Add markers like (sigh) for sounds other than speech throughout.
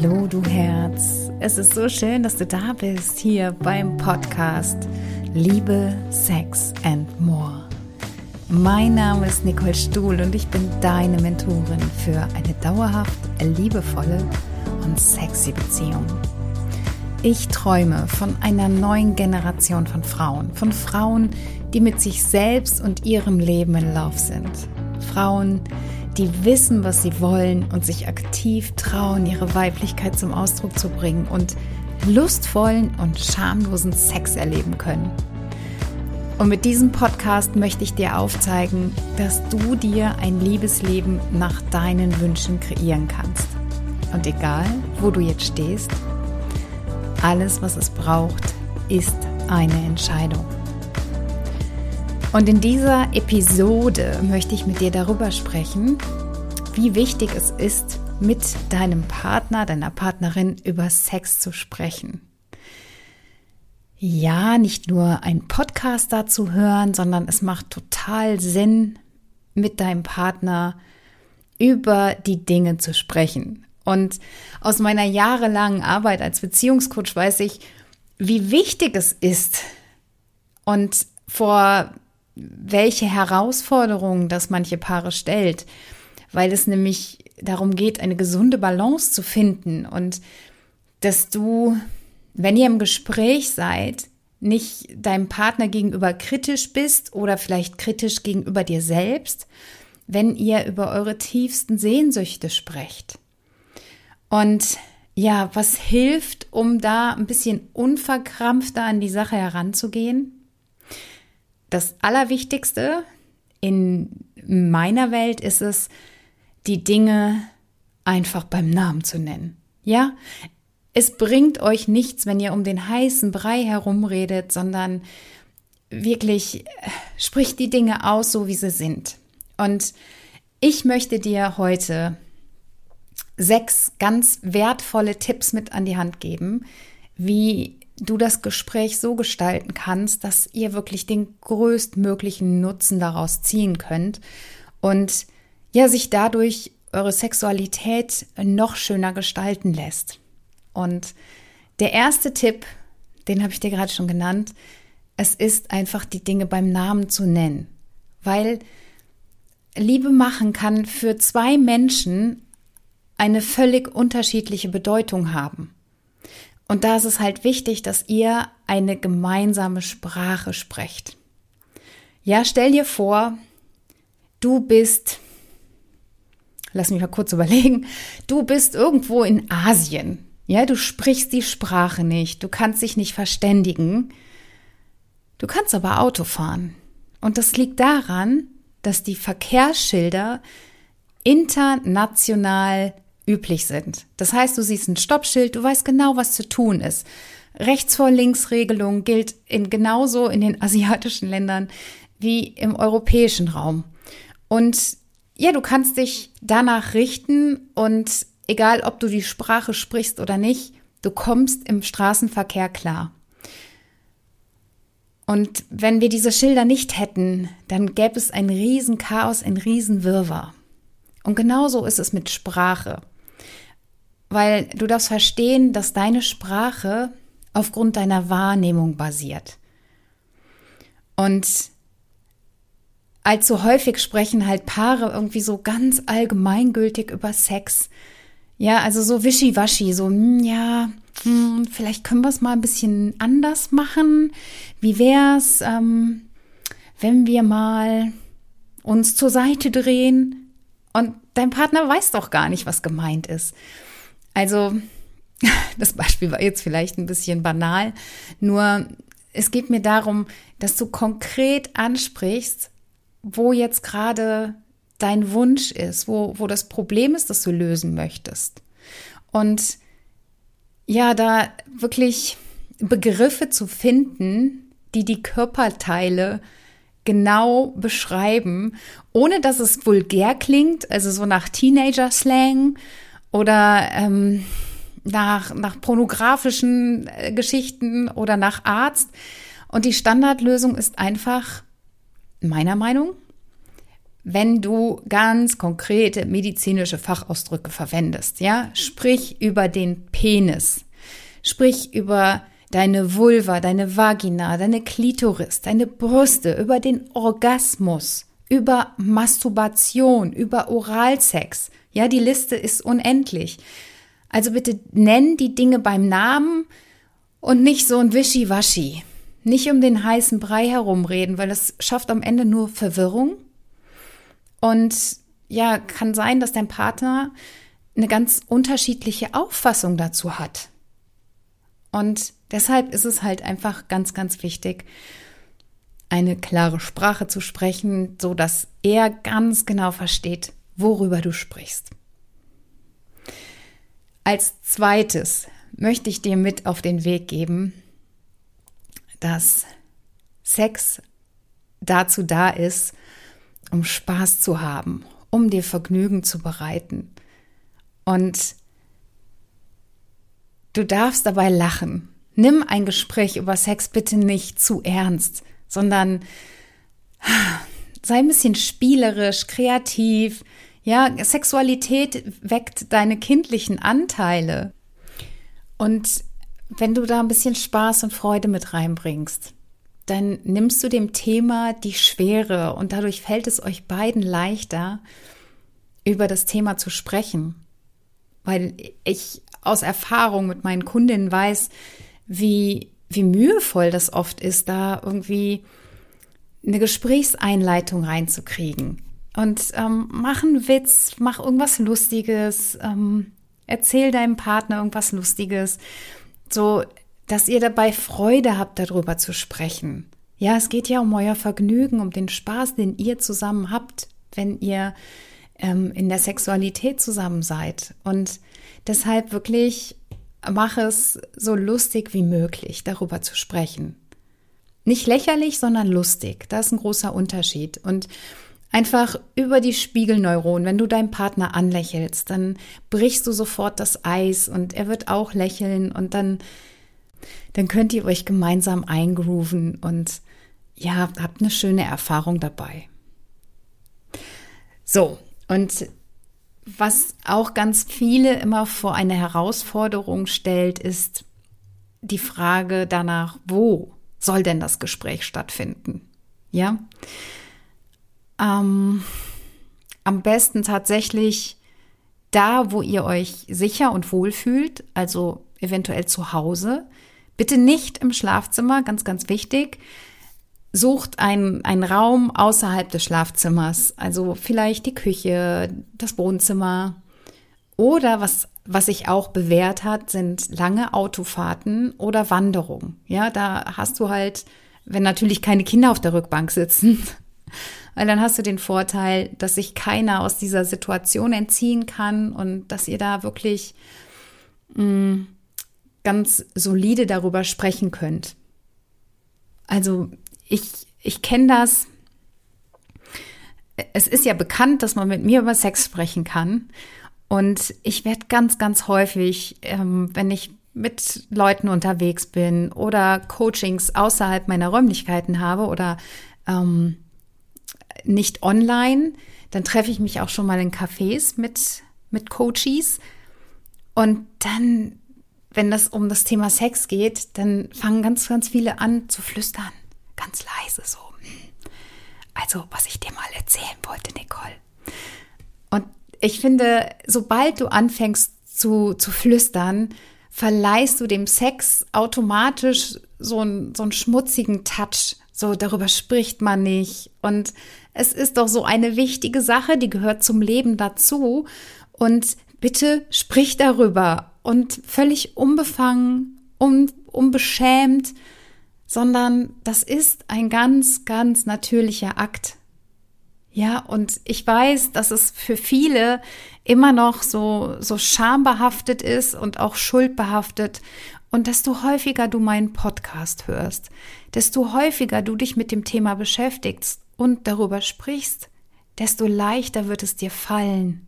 Hallo, du Herz. Es ist so schön, dass du da bist hier beim Podcast Liebe, Sex and More. Mein Name ist Nicole Stuhl und ich bin deine Mentorin für eine dauerhaft liebevolle und sexy Beziehung. Ich träume von einer neuen Generation von Frauen, von Frauen, die mit sich selbst und ihrem Leben in Lauf sind. Frauen, die die wissen, was sie wollen und sich aktiv trauen, ihre Weiblichkeit zum Ausdruck zu bringen und lustvollen und schamlosen Sex erleben können. Und mit diesem Podcast möchte ich dir aufzeigen, dass du dir ein Liebesleben nach deinen Wünschen kreieren kannst. Und egal, wo du jetzt stehst, alles, was es braucht, ist eine Entscheidung. Und in dieser Episode möchte ich mit dir darüber sprechen, wie wichtig es ist, mit deinem Partner, deiner Partnerin über Sex zu sprechen. Ja, nicht nur ein Podcast dazu hören, sondern es macht total Sinn, mit deinem Partner über die Dinge zu sprechen. Und aus meiner jahrelangen Arbeit als Beziehungscoach weiß ich, wie wichtig es ist und vor welche Herausforderungen das manche Paare stellt, weil es nämlich darum geht, eine gesunde Balance zu finden und dass du, wenn ihr im Gespräch seid, nicht deinem Partner gegenüber kritisch bist oder vielleicht kritisch gegenüber dir selbst, wenn ihr über eure tiefsten Sehnsüchte sprecht. Und ja, was hilft, um da ein bisschen unverkrampfter an die Sache heranzugehen? Das Allerwichtigste in meiner Welt ist es, die Dinge einfach beim Namen zu nennen. Ja, es bringt euch nichts, wenn ihr um den heißen Brei herumredet, sondern wirklich äh, spricht die Dinge aus, so wie sie sind. Und ich möchte dir heute sechs ganz wertvolle Tipps mit an die Hand geben, wie du das Gespräch so gestalten kannst, dass ihr wirklich den größtmöglichen Nutzen daraus ziehen könnt und ja, sich dadurch eure Sexualität noch schöner gestalten lässt. Und der erste Tipp, den habe ich dir gerade schon genannt, es ist einfach die Dinge beim Namen zu nennen, weil Liebe machen kann für zwei Menschen eine völlig unterschiedliche Bedeutung haben. Und da ist es halt wichtig, dass ihr eine gemeinsame Sprache sprecht. Ja, stell dir vor, du bist, lass mich mal kurz überlegen, du bist irgendwo in Asien. Ja, du sprichst die Sprache nicht, du kannst dich nicht verständigen. Du kannst aber Auto fahren. Und das liegt daran, dass die Verkehrsschilder international üblich sind. Das heißt, du siehst ein Stoppschild, du weißt genau, was zu tun ist. Rechts vor links Regelung gilt in genauso in den (laughs) asiatischen Ländern wie im europäischen Raum. Und ja, du kannst dich danach richten und egal, ob du die Sprache sprichst oder nicht, du kommst im Straßenverkehr klar. Und wenn wir diese Schilder nicht hätten, dann gäbe es ein Riesenchaos, ein Riesenwirrwarr. Und genauso ist es mit Sprache weil du darfst verstehen, dass deine Sprache aufgrund deiner Wahrnehmung basiert. Und allzu häufig sprechen halt Paare irgendwie so ganz allgemeingültig über Sex. Ja, also so wischiwaschi, so, hm, ja, hm, vielleicht können wir es mal ein bisschen anders machen. Wie wär's, ähm, wenn wir mal uns zur Seite drehen und dein Partner weiß doch gar nicht, was gemeint ist. Also, (laughs) das Beispiel war jetzt vielleicht ein bisschen banal, nur es geht mir darum, dass du konkret ansprichst, wo jetzt gerade dein Wunsch ist, wo, wo das Problem ist, das du lösen möchtest. Und ja, da wirklich Begriffe zu finden, die die Körperteile genau beschreiben, ohne dass es vulgär klingt, also so nach Teenager-Slang oder ähm, nach, nach pornografischen äh, Geschichten oder nach Arzt. Und die Standardlösung ist einfach, meiner Meinung, wenn du ganz konkrete medizinische Fachausdrücke verwendest, ja? Sprich über den Penis. Sprich über deine Vulva, deine Vagina, deine Klitoris, deine Brüste, über den Orgasmus, über Masturbation, über Oralsex. Ja, die Liste ist unendlich. Also bitte nenn die Dinge beim Namen und nicht so ein Wischiwaschi. Nicht um den heißen Brei herumreden, weil das schafft am Ende nur Verwirrung. Und ja, kann sein, dass dein Partner eine ganz unterschiedliche Auffassung dazu hat. Und deshalb ist es halt einfach ganz, ganz wichtig, eine klare Sprache zu sprechen, so dass er ganz genau versteht, worüber du sprichst. Als zweites möchte ich dir mit auf den Weg geben, dass Sex dazu da ist, um Spaß zu haben, um dir Vergnügen zu bereiten. Und du darfst dabei lachen. Nimm ein Gespräch über Sex bitte nicht zu ernst, sondern sei ein bisschen spielerisch, kreativ. Ja, Sexualität weckt deine kindlichen Anteile. Und wenn du da ein bisschen Spaß und Freude mit reinbringst, dann nimmst du dem Thema die Schwere und dadurch fällt es euch beiden leichter, über das Thema zu sprechen. Weil ich aus Erfahrung mit meinen Kundinnen weiß, wie, wie mühevoll das oft ist, da irgendwie eine Gesprächseinleitung reinzukriegen. Und ähm, mach einen Witz, mach irgendwas Lustiges, ähm, erzähl deinem Partner irgendwas Lustiges, so dass ihr dabei Freude habt, darüber zu sprechen. Ja, es geht ja um euer Vergnügen, um den Spaß, den ihr zusammen habt, wenn ihr ähm, in der Sexualität zusammen seid. Und deshalb wirklich mach es so lustig wie möglich, darüber zu sprechen. Nicht lächerlich, sondern lustig. Da ist ein großer Unterschied. Und einfach über die Spiegelneuronen, wenn du deinen Partner anlächelst, dann brichst du sofort das Eis und er wird auch lächeln und dann dann könnt ihr euch gemeinsam eingrooven und ja, habt eine schöne Erfahrung dabei. So, und was auch ganz viele immer vor eine Herausforderung stellt, ist die Frage danach, wo soll denn das Gespräch stattfinden? Ja, ähm, am besten tatsächlich da, wo ihr euch sicher und wohl fühlt, also eventuell zu Hause. Bitte nicht im Schlafzimmer, ganz, ganz wichtig. Sucht einen, einen Raum außerhalb des Schlafzimmers, also vielleicht die Küche, das Wohnzimmer. Oder was, was sich auch bewährt hat, sind lange Autofahrten oder Wanderungen. Ja, da hast du halt, wenn natürlich keine Kinder auf der Rückbank sitzen, (laughs) weil dann hast du den Vorteil, dass sich keiner aus dieser Situation entziehen kann und dass ihr da wirklich mh, mm, ganz solide darüber sprechen könnt. Also ich, ich kenne das. Es ist ja bekannt, dass man mit mir über Sex sprechen kann. Und ich werde ganz, ganz häufig, ähm, wenn ich mit Leuten unterwegs bin oder Coachings außerhalb meiner Räumlichkeiten habe oder ähm, nicht online, dann treffe ich mich auch schon mal in Cafés mit, mit Coaches. Und dann wenn das um das Thema Sex geht, dann fangen ganz, ganz viele an zu flüstern. Ganz leise so. Also, was ich dir mal erzählen wollte, Nicole. Und ich finde, sobald du anfängst zu, zu flüstern, verleihst du dem Sex automatisch so, ein, so einen schmutzigen Touch. So, darüber spricht man nicht. Und es ist doch so eine wichtige Sache, die gehört zum Leben dazu. Und bitte sprich darüber und völlig unbefangen, un, unbeschämt, sondern das ist ein ganz, ganz natürlicher Akt. Ja, und ich weiß, dass es für viele immer noch so, so schambehaftet ist und auch schuldbehaftet. Und desto häufiger du meinen Podcast hörst, desto häufiger du dich mit dem Thema beschäftigst und darüber sprichst, desto leichter wird es dir fallen.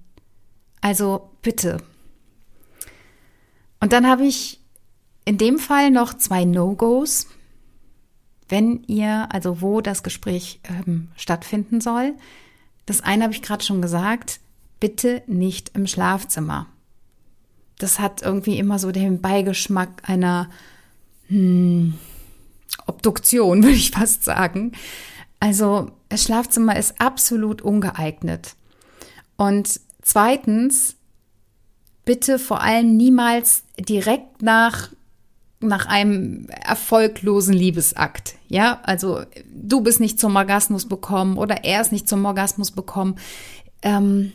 Also bitte, und dann habe ich in dem Fall noch zwei No-Gos, wenn ihr, also wo das Gespräch ähm, stattfinden soll. Das eine habe ich gerade schon gesagt, bitte nicht im Schlafzimmer. Das hat irgendwie immer so den Beigeschmack einer hm, Obduktion, (laughs) würde ich fast sagen. Also das Schlafzimmer ist absolut ungeeignet. Und zweitens, bitte vor allem niemals direkt nach nach einem erfolglosen Liebesakt. Ja, also du bist nicht zum Orgasmus bekommen oder er ist nicht zum Orgasmus bekommen. Ähm,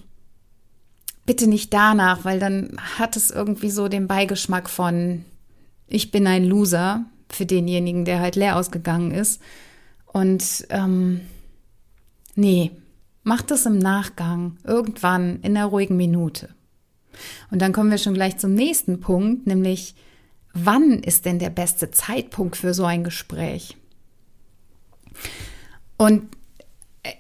bitte nicht danach, weil dann hat es irgendwie so den Beigeschmack von ich bin ein Loser für denjenigen, der halt leer ausgegangen ist. Und ähm, nee, mach das im Nachgang, irgendwann in einer ruhigen Minute. Und dann kommen wir schon gleich zum nächsten Punkt, nämlich wann ist denn der beste Zeitpunkt für so ein Gespräch? Und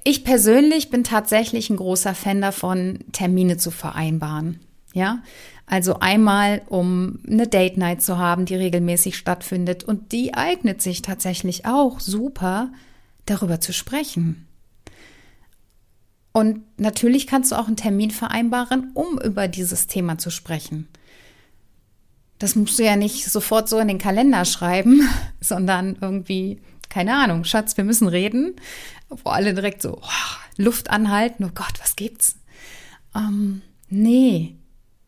ich persönlich bin tatsächlich ein großer Fan davon, Termine zu vereinbaren. Ja, also einmal, um eine Date Night zu haben, die regelmäßig stattfindet. Und die eignet sich tatsächlich auch super, darüber zu sprechen. Und natürlich kannst du auch einen Termin vereinbaren, um über dieses Thema zu sprechen. Das musst du ja nicht sofort so in den Kalender schreiben, (laughs) sondern irgendwie, keine Ahnung, Schatz, wir müssen reden, wo alle direkt so oh, Luft anhalten, oh Gott, was gibt's? Ähm, nee,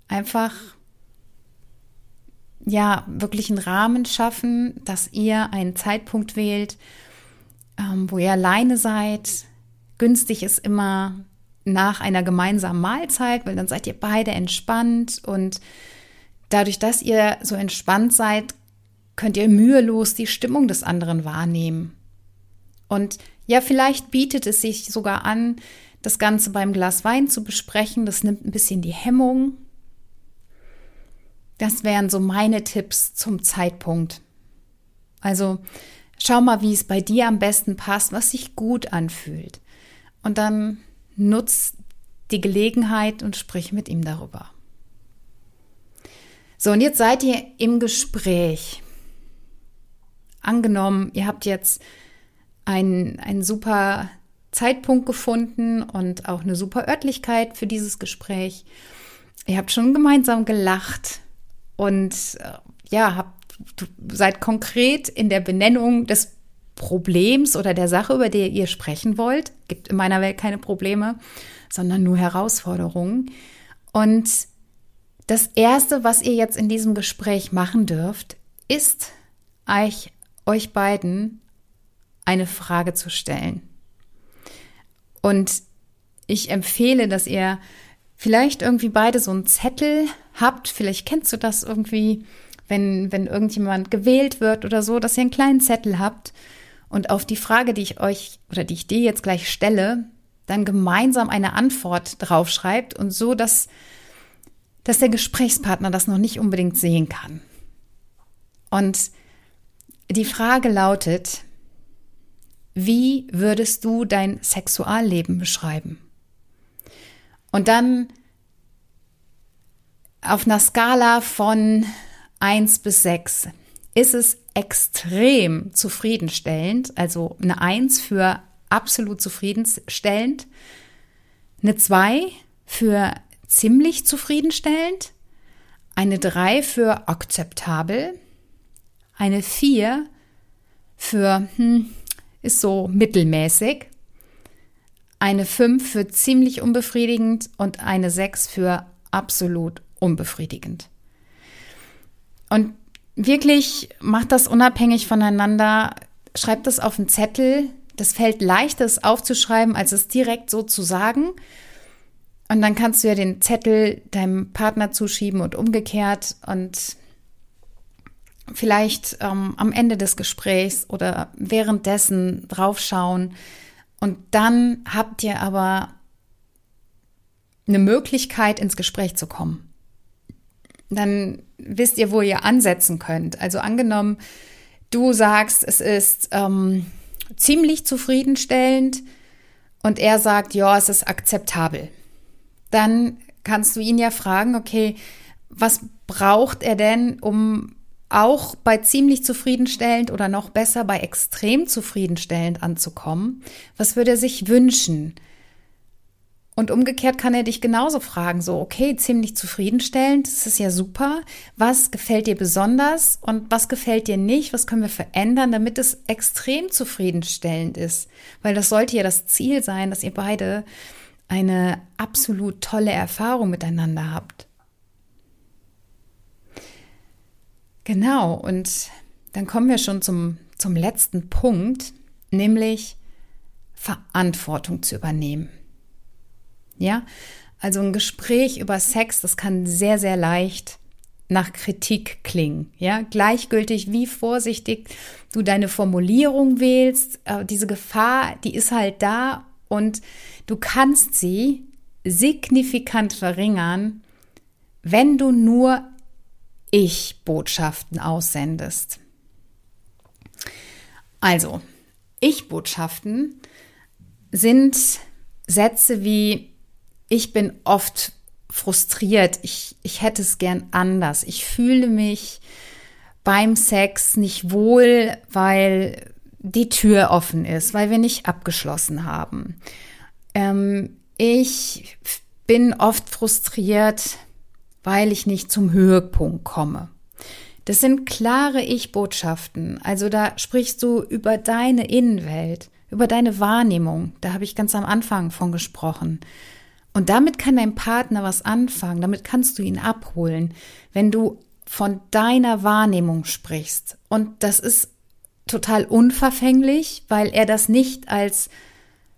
einfach ja wirklich einen Rahmen schaffen, dass ihr einen Zeitpunkt wählt, ähm, wo ihr alleine seid. Günstig ist immer nach einer gemeinsamen Mahlzeit, weil dann seid ihr beide entspannt und dadurch, dass ihr so entspannt seid, könnt ihr mühelos die Stimmung des anderen wahrnehmen. Und ja, vielleicht bietet es sich sogar an, das Ganze beim Glas Wein zu besprechen. Das nimmt ein bisschen die Hemmung das wären so meine Tipps zum Zeitpunkt. Also schau mal, wie es bei dir am besten passt, was sich gut anfühlt. Und dann nutz die Gelegenheit und sprich mit ihm darüber. So, und jetzt seid ihr im Gespräch. Angenommen, ihr habt jetzt einen, einen super Zeitpunkt gefunden und auch eine super Örtlichkeit für dieses Gespräch. Ihr habt schon gemeinsam gelacht, und äh, ja, habt, seid konkret in der Benennung des Problems oder der Sache, über die ihr sprechen wollt. Gibt in meiner Welt keine Probleme, sondern nur Herausforderungen. Und das Erste, was ihr jetzt in diesem Gespräch machen dürft, ist euch, euch beiden eine Frage zu stellen. Und ich empfehle, dass ihr vielleicht irgendwie beide so einen Zettel habt. Vielleicht kennst du das irgendwie, wenn, wenn irgendjemand gewählt wird oder so, dass ihr einen kleinen Zettel habt und auf die Frage, die ich euch oder die ich dir jetzt gleich stelle, dann gemeinsam eine Antwort draufschreibt und so, dass, dass der Gesprächspartner das noch nicht unbedingt sehen kann. Und die Frage lautet, wie würdest du dein Sexualleben beschreiben? Und dann auf einer Skala von 1 bis 6 ist es extrem zufriedenstellend, also eine 1 für absolut zufriedenstellend, eine 2 für ziemlich zufriedenstellend, eine 3 für akzeptabel, eine 4 für hm, ist so mittelmäßig, eine 5 für ziemlich unbefriedigend und eine 6 für absolut unbefriedigend. Und wirklich macht das unabhängig voneinander, schreibt das auf einen Zettel. Das fällt leicht, das aufzuschreiben, als es direkt so zu sagen. Und dann kannst du ja den Zettel deinem Partner zuschieben und umgekehrt und vielleicht ähm, am Ende des Gesprächs oder währenddessen draufschauen. Und dann habt ihr aber eine Möglichkeit, ins Gespräch zu kommen dann wisst ihr, wo ihr ansetzen könnt. Also angenommen, du sagst, es ist ähm, ziemlich zufriedenstellend und er sagt, ja, es ist akzeptabel. Dann kannst du ihn ja fragen, okay, was braucht er denn, um auch bei ziemlich zufriedenstellend oder noch besser bei extrem zufriedenstellend anzukommen? Was würde er sich wünschen? Und umgekehrt kann er dich genauso fragen, so, okay, ziemlich zufriedenstellend, das ist ja super. Was gefällt dir besonders und was gefällt dir nicht? Was können wir verändern, damit es extrem zufriedenstellend ist? Weil das sollte ja das Ziel sein, dass ihr beide eine absolut tolle Erfahrung miteinander habt. Genau, und dann kommen wir schon zum, zum letzten Punkt, nämlich Verantwortung zu übernehmen. Ja, also ein Gespräch über Sex, das kann sehr, sehr leicht nach Kritik klingen. Ja, gleichgültig, wie vorsichtig du deine Formulierung wählst, äh, diese Gefahr, die ist halt da und du kannst sie signifikant verringern, wenn du nur Ich-Botschaften aussendest. Also, Ich-Botschaften sind Sätze wie ich bin oft frustriert. Ich, ich hätte es gern anders. Ich fühle mich beim Sex nicht wohl, weil die Tür offen ist, weil wir nicht abgeschlossen haben. Ähm, ich bin oft frustriert, weil ich nicht zum Höhepunkt komme. Das sind klare Ich-Botschaften. Also da sprichst du über deine Innenwelt, über deine Wahrnehmung. Da habe ich ganz am Anfang von gesprochen. Und damit kann dein Partner was anfangen, damit kannst du ihn abholen, wenn du von deiner Wahrnehmung sprichst. Und das ist total unverfänglich, weil er das nicht als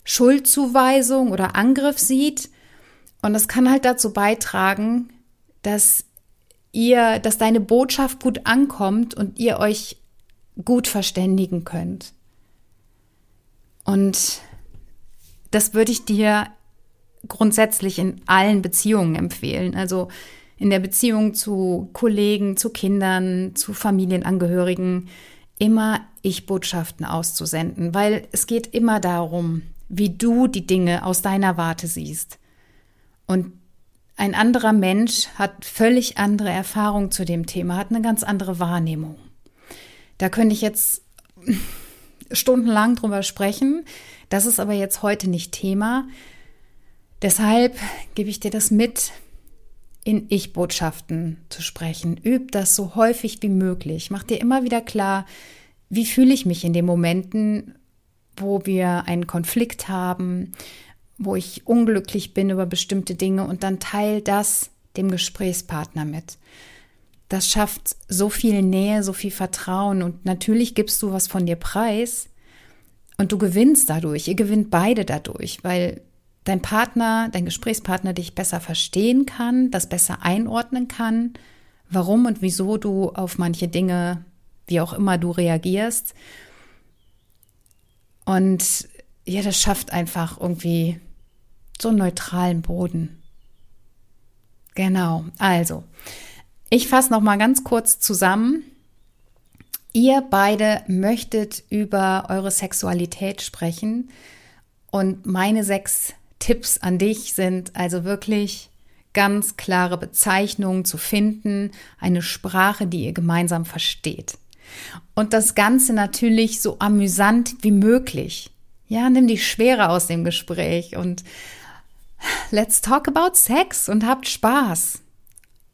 Schuldzuweisung oder Angriff sieht. Und das kann halt dazu beitragen, dass ihr, dass deine Botschaft gut ankommt und ihr euch gut verständigen könnt. Und das würde ich dir grundsätzlich in allen Beziehungen empfehlen. Also in der Beziehung zu Kollegen, zu Kindern, zu Familienangehörigen, immer Ich-Botschaften auszusenden, weil es geht immer darum, wie du die Dinge aus deiner Warte siehst. Und ein anderer Mensch hat völlig andere Erfahrung zu dem Thema, hat eine ganz andere Wahrnehmung. Da könnte ich jetzt (laughs) stundenlang drüber sprechen. Das ist aber jetzt heute nicht Thema. Deshalb gebe ich dir das mit, in Ich-Botschaften zu sprechen. Üb das so häufig wie möglich. Mach dir immer wieder klar, wie fühle ich mich in den Momenten, wo wir einen Konflikt haben, wo ich unglücklich bin über bestimmte Dinge und dann teil das dem Gesprächspartner mit. Das schafft so viel Nähe, so viel Vertrauen und natürlich gibst du was von dir preis und du gewinnst dadurch. Ihr gewinnt beide dadurch, weil dein Partner, dein Gesprächspartner dich besser verstehen kann, das besser einordnen kann, warum und wieso du auf manche Dinge, wie auch immer du reagierst. Und ja, das schafft einfach irgendwie so einen neutralen Boden. Genau. Also, ich fasse noch mal ganz kurz zusammen. Ihr beide möchtet über eure Sexualität sprechen und meine sechs Tipps an dich sind also wirklich ganz klare Bezeichnungen zu finden, eine Sprache, die ihr gemeinsam versteht. Und das Ganze natürlich so amüsant wie möglich. Ja, nimm die Schwere aus dem Gespräch und let's talk about Sex und habt Spaß.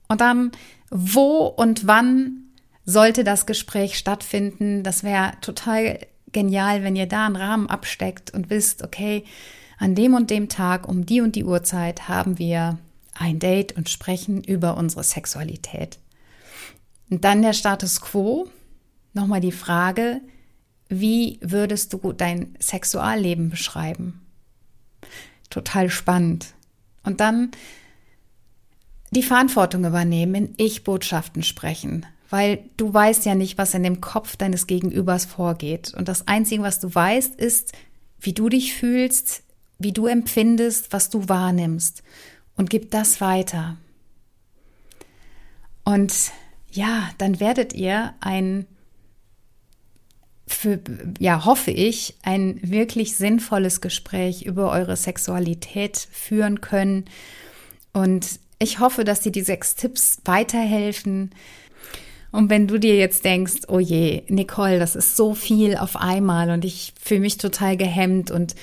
Und dann, wo und wann sollte das Gespräch stattfinden? Das wäre total genial, wenn ihr da einen Rahmen absteckt und wisst, okay, an dem und dem Tag um die und die Uhrzeit haben wir ein Date und sprechen über unsere Sexualität. Und dann der Status quo. Nochmal die Frage, wie würdest du dein Sexualleben beschreiben? Total spannend. Und dann die Verantwortung übernehmen, in Ich-Botschaften sprechen, weil du weißt ja nicht, was in dem Kopf deines Gegenübers vorgeht. Und das Einzige, was du weißt, ist, wie du dich fühlst, wie du empfindest, was du wahrnimmst und gib das weiter. Und ja, dann werdet ihr ein, für, ja, hoffe ich, ein wirklich sinnvolles Gespräch über eure Sexualität führen können. Und ich hoffe, dass dir die sechs Tipps weiterhelfen. Und wenn du dir jetzt denkst, oh je, Nicole, das ist so viel auf einmal und ich fühle mich total gehemmt und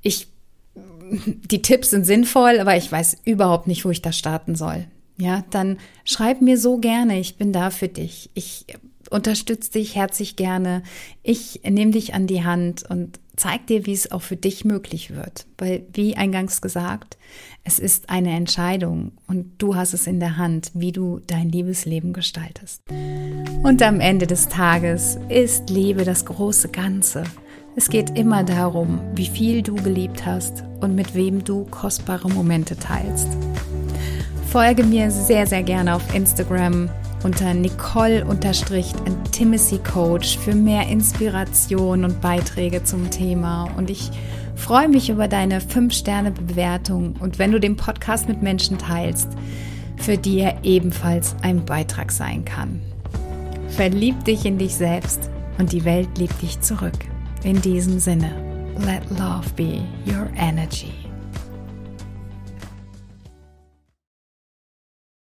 ich die Tipps sind sinnvoll, aber ich weiß überhaupt nicht, wo ich da starten soll. Ja, dann schreib mir so gerne, ich bin da für dich. Ich unterstütze dich herzlich gerne. Ich nehme dich an die Hand und zeig dir, wie es auch für dich möglich wird. Weil, wie eingangs gesagt, es ist eine Entscheidung und du hast es in der Hand, wie du dein Liebesleben gestaltest. Und am Ende des Tages ist Liebe das große Ganze. Es geht immer darum, wie viel du geliebt hast und mit wem du kostbare Momente teilst. Folge mir sehr, sehr gerne auf Instagram unter Nicole-Intimacy Coach für mehr Inspiration und Beiträge zum Thema. Und ich freue mich über deine 5-Sterne-Bewertung und wenn du den Podcast mit Menschen teilst, für die er ebenfalls ein Beitrag sein kann. Verlieb dich in dich selbst und die Welt liebt dich zurück. In diesem Sinne, let love be your energy.